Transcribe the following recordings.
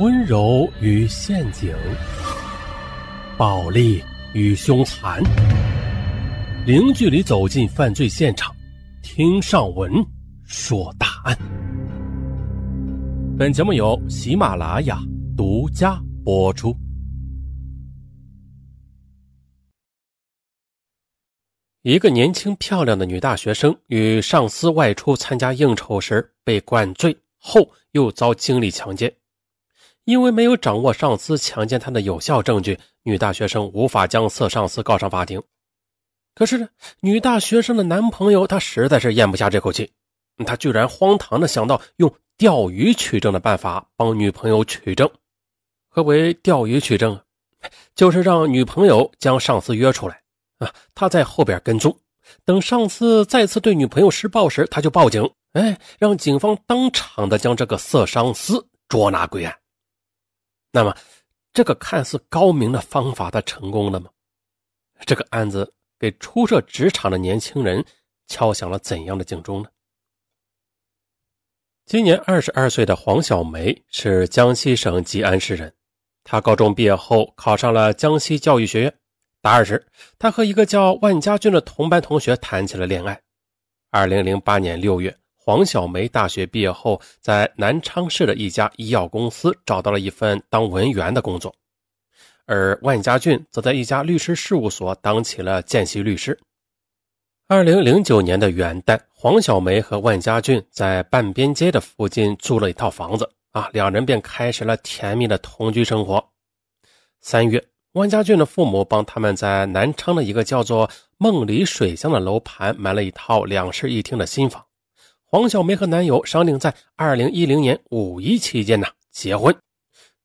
温柔与陷阱，暴力与凶残，零距离走进犯罪现场，听上文说大案。本节目由喜马拉雅独家播出。一个年轻漂亮的女大学生与上司外出参加应酬时被灌醉后，又遭经理强奸。因为没有掌握上司强奸她的有效证据，女大学生无法将色上司告上法庭。可是呢，女大学生的男朋友他实在是咽不下这口气，他居然荒唐的想到用钓鱼取证的办法帮女朋友取证。何为钓鱼取证？就是让女朋友将上司约出来。啊，他在后边跟踪，等上司再次对女朋友施暴时，他就报警，哎，让警方当场的将这个色上司捉拿归案。那么，这个看似高明的方法，他成功了吗？这个案子给初涉职场的年轻人敲响了怎样的警钟呢？今年二十二岁的黄小梅是江西省吉安市人，她高中毕业后考上了江西教育学院。大二时，她和一个叫万家俊的同班同学谈起了恋爱。二零零八年六月，黄小梅大学毕业后，在南昌市的一家医药公司找到了一份当文员的工作，而万家俊则在一家律师事务所当起了见习律师。二零零九年的元旦，黄小梅和万家俊在半边街的附近租了一套房子，啊，两人便开始了甜蜜的同居生活。三月。万家俊的父母帮他们在南昌的一个叫做梦里水乡的楼盘买了一套两室一厅的新房。黄小梅和男友商定在二零一零年五一期间呢结婚。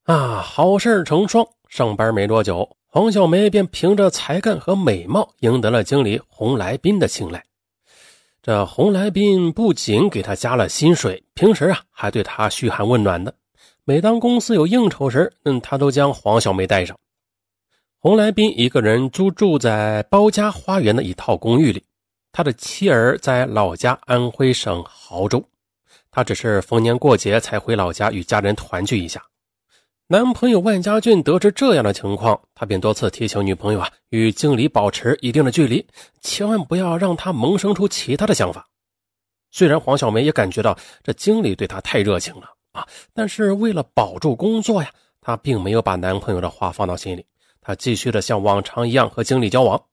啊，好事成双，上班没多久，黄小梅便凭着才干和美貌赢得了经理洪来斌的青睐。这洪来斌不仅给她加了薪水，平时啊还对她嘘寒问暖的。每当公司有应酬时，嗯，他都将黄小梅带上。洪来斌一个人租住在包家花园的一套公寓里，他的妻儿在老家安徽省亳州，他只是逢年过节才回老家与家人团聚一下。男朋友万家俊得知这样的情况，他便多次提醒女朋友啊，与经理保持一定的距离，千万不要让他萌生出其他的想法。虽然黄小梅也感觉到这经理对她太热情了啊，但是为了保住工作呀，她并没有把男朋友的话放到心里。他继续的像往常一样和经理交往。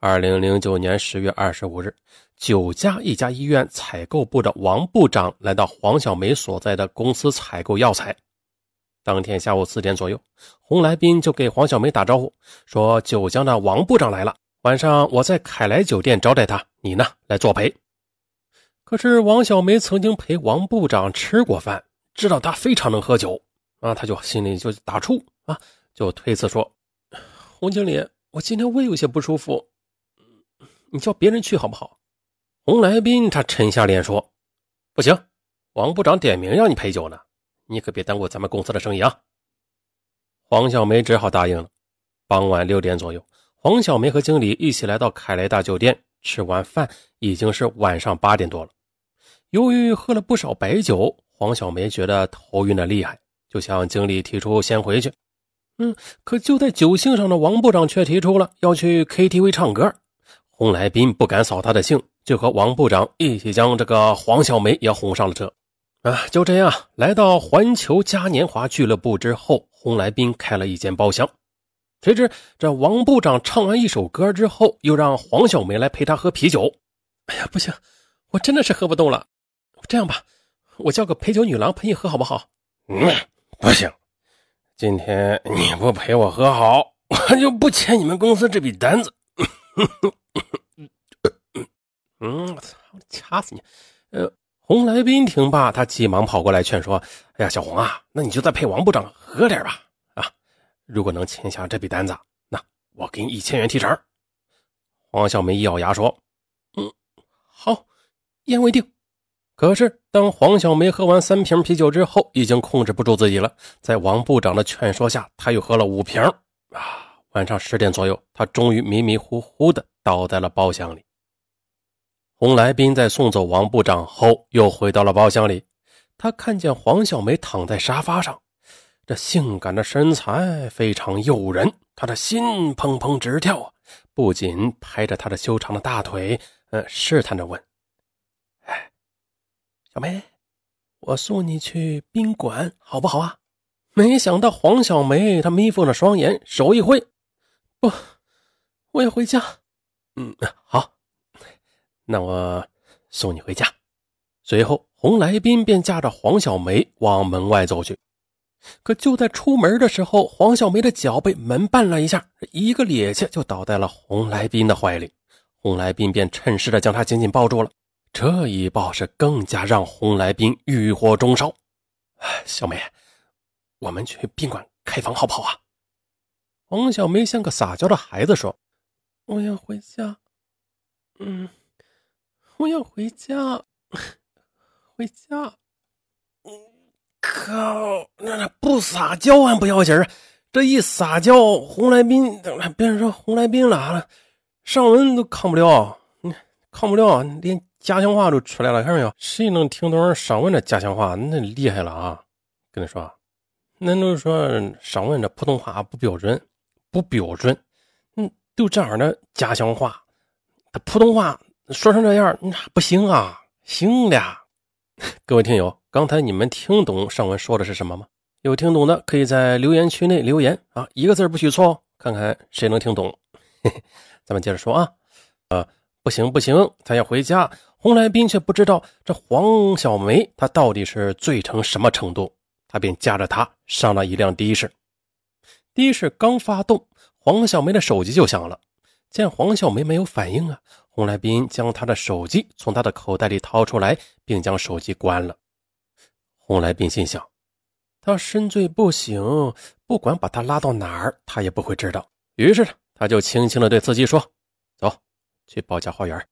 二零零九年十月二十五日，九家一家医院采购部的王部长来到黄小梅所在的公司采购药材。当天下午四点左右，洪来斌就给黄小梅打招呼说：“九江的王部长来了，晚上我在凯莱酒店招待他，你呢来作陪。”可是王小梅曾经陪王部长吃过饭，知道他非常能喝酒啊，他就心里就打怵啊。就推辞说：“洪经理，我今天胃有些不舒服，你叫别人去好不好？”洪来宾他沉下脸说：“不行，王部长点名让你陪酒呢，你可别耽误咱们公司的生意啊。”黄小梅只好答应了。傍晚六点左右，黄小梅和经理一起来到凯莱大酒店，吃完饭已经是晚上八点多了。由于喝了不少白酒，黄小梅觉得头晕的厉害，就向经理提出先回去。嗯，可就在酒兴上的王部长却提出了要去 KTV 唱歌。洪来宾不敢扫他的兴，就和王部长一起将这个黄小梅也哄上了车。啊，就这样来到环球嘉年华俱乐部之后，洪来宾开了一间包厢。谁知这王部长唱完一首歌之后，又让黄小梅来陪他喝啤酒。哎呀，不行，我真的是喝不动了。这样吧，我叫个陪酒女郎陪你喝好不好？嗯，不行。今天你不陪我喝好，我就不签你们公司这笔单子。嗯，我操，掐死你！呃，洪来宾听罢，他急忙跑过来劝说：“哎呀，小红啊，那你就再陪王部长喝点吧。啊，如果能签下这笔单子，那我给你一千元提成。”黄小梅一咬牙说：“嗯，好，一言为定。”可是，当黄小梅喝完三瓶啤酒之后，已经控制不住自己了。在王部长的劝说下，他又喝了五瓶。啊，晚上十点左右，他终于迷迷糊糊的倒在了包厢里。洪来宾在送走王部长后，又回到了包厢里。他看见黄小梅躺在沙发上，这性感的身材非常诱人，他的心砰砰直跳！不仅拍着他的修长的大腿，呃，试探着问：“哎，小梅，我送你去宾馆好不好啊？”没想到黄小梅她眯缝着双眼，手一挥：“不，我要回家。”“嗯，好，那我送你回家。”随后，洪来宾便驾着黄小梅往门外走去。可就在出门的时候，黄小梅的脚被门绊了一下，一个趔趄就倒在了洪来宾的怀里。洪来宾便趁势的将她紧紧抱住了。这一抱是更加让洪来宾欲火中烧。小梅，我们去宾馆开房好不好啊？黄小梅像个撒娇的孩子说：“我要回家。嗯，我要回家，回家。”嗯靠！那那不撒娇还不要紧这一撒娇，洪来宾别人说洪来宾了，上文都看不了，看不了，连家乡话都出来了，看到没有？谁能听懂上文的家乡话，那厉害了啊！跟你说，那都说上文这普通话不标准，不标准，嗯，都这样的家乡话，普通话说成这样，那不行啊，行的，各位听友。刚才你们听懂上文说的是什么吗？有听懂的可以在留言区内留言啊，一个字不许错哦，看看谁能听懂。咱们接着说啊，呃，不行不行，咱要回家。洪来宾却不知道这黄小梅她到底是醉成什么程度，他便驾着她上了一辆的士。的士刚发动，黄小梅的手机就响了。见黄小梅没有反应啊，洪来宾将她的手机从她的口袋里掏出来，并将手机关了。洪来宾心想：“他深醉不醒，不管把他拉到哪儿，他也不会知道。”于是，他就轻轻地对司机说：“走，去保家花园。”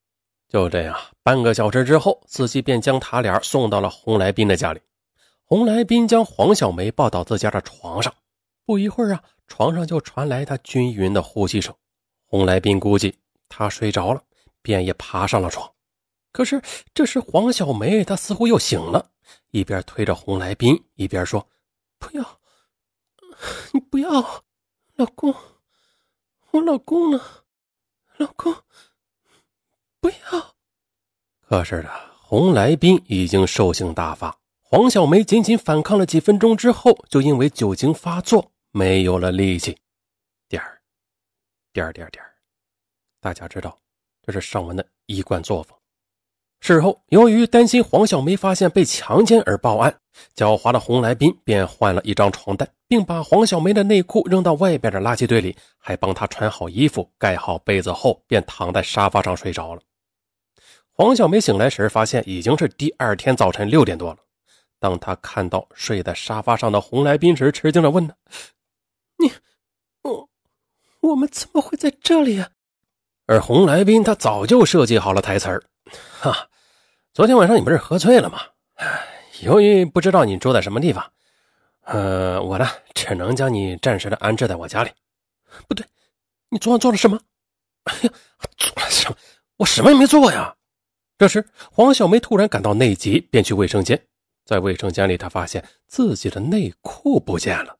就这样，半个小时之后，司机便将他俩送到了洪来宾的家里。洪来宾将黄小梅抱到自家的床上，不一会儿啊，床上就传来他均匀的呼吸声。洪来宾估计他睡着了，便也爬上了床。可是，这时黄小梅她似乎又醒了。一边推着洪来宾，一边说：“不要，你不要，老公，我老公呢？老公，不要。”可是的，洪来宾已经兽性大发。黄小梅仅仅反抗了几分钟之后，就因为酒精发作没有了力气。点儿，点儿，点儿，大家知道，这是尚文的一贯作风。事后，由于担心黄小梅发现被强奸而报案，狡猾的洪来宾便换了一张床单，并把黄小梅的内裤扔到外边的垃圾堆里，还帮她穿好衣服、盖好被子后，便躺在沙发上睡着了。黄小梅醒来时，发现已经是第二天早晨六点多了。当她看到睡在沙发上的洪来宾时，吃惊地问：“呢，你，我，我们怎么会在这里啊？”而洪来宾他早就设计好了台词儿。哈，昨天晚上你不是喝醉了吗？由于不知道你住在什么地方，呃，我呢只能将你暂时的安置在我家里。不对，你昨晚做了什么？哎呀，做了什么？我什么也没做呀！这时，黄小梅突然感到内急，便去卫生间。在卫生间里，她发现自己的内裤不见了。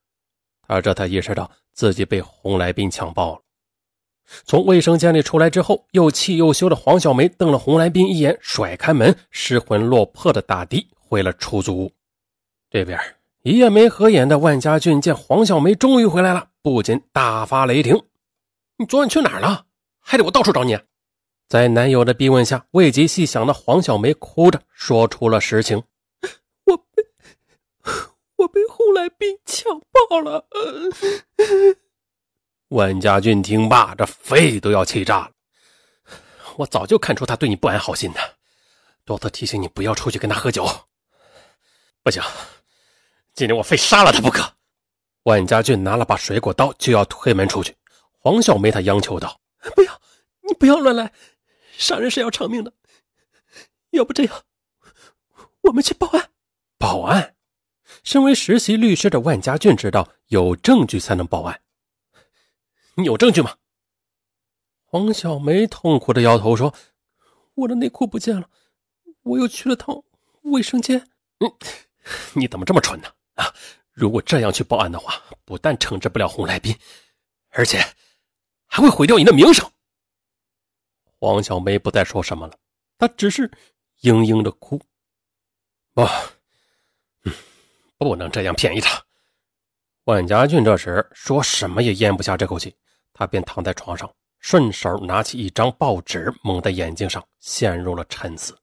而这才意识到自己被洪来宾强暴了。从卫生间里出来之后，又气又羞的黄小梅瞪了洪来宾一眼，甩开门，失魂落魄的打的回了出租屋。这边一夜没合眼的万家俊见黄小梅终于回来了，不禁大发雷霆：“你昨晚去哪儿了？还得我到处找你？”在男友的逼问下，未及细想的黄小梅哭着说出了实情：“ 我被我被呼来宾强暴了。”万家俊听罢，这肺都要气炸了。我早就看出他对你不安好心的，多次提醒你不要出去跟他喝酒。不行，今天我非杀了他不可。万家俊拿了把水果刀就要推门出去，黄小梅她央求道：“不要，你不要乱来，杀人是要偿命的。要不这样，我们去报案。报案？身为实习律师的万家俊知道，有证据才能报案。”你有证据吗？黄小梅痛苦的摇头说：“我的内裤不见了，我又去了趟卫生间。”嗯，你怎么这么蠢呢？啊！如果这样去报案的话，不但惩治不了洪来斌，而且还会毁掉你的名声。黄小梅不再说什么了，她只是嘤嘤的哭。啊，不能这样便宜他。万家俊这时说什么也咽不下这口气，他便躺在床上，顺手拿起一张报纸，蒙在眼睛上，陷入了沉思。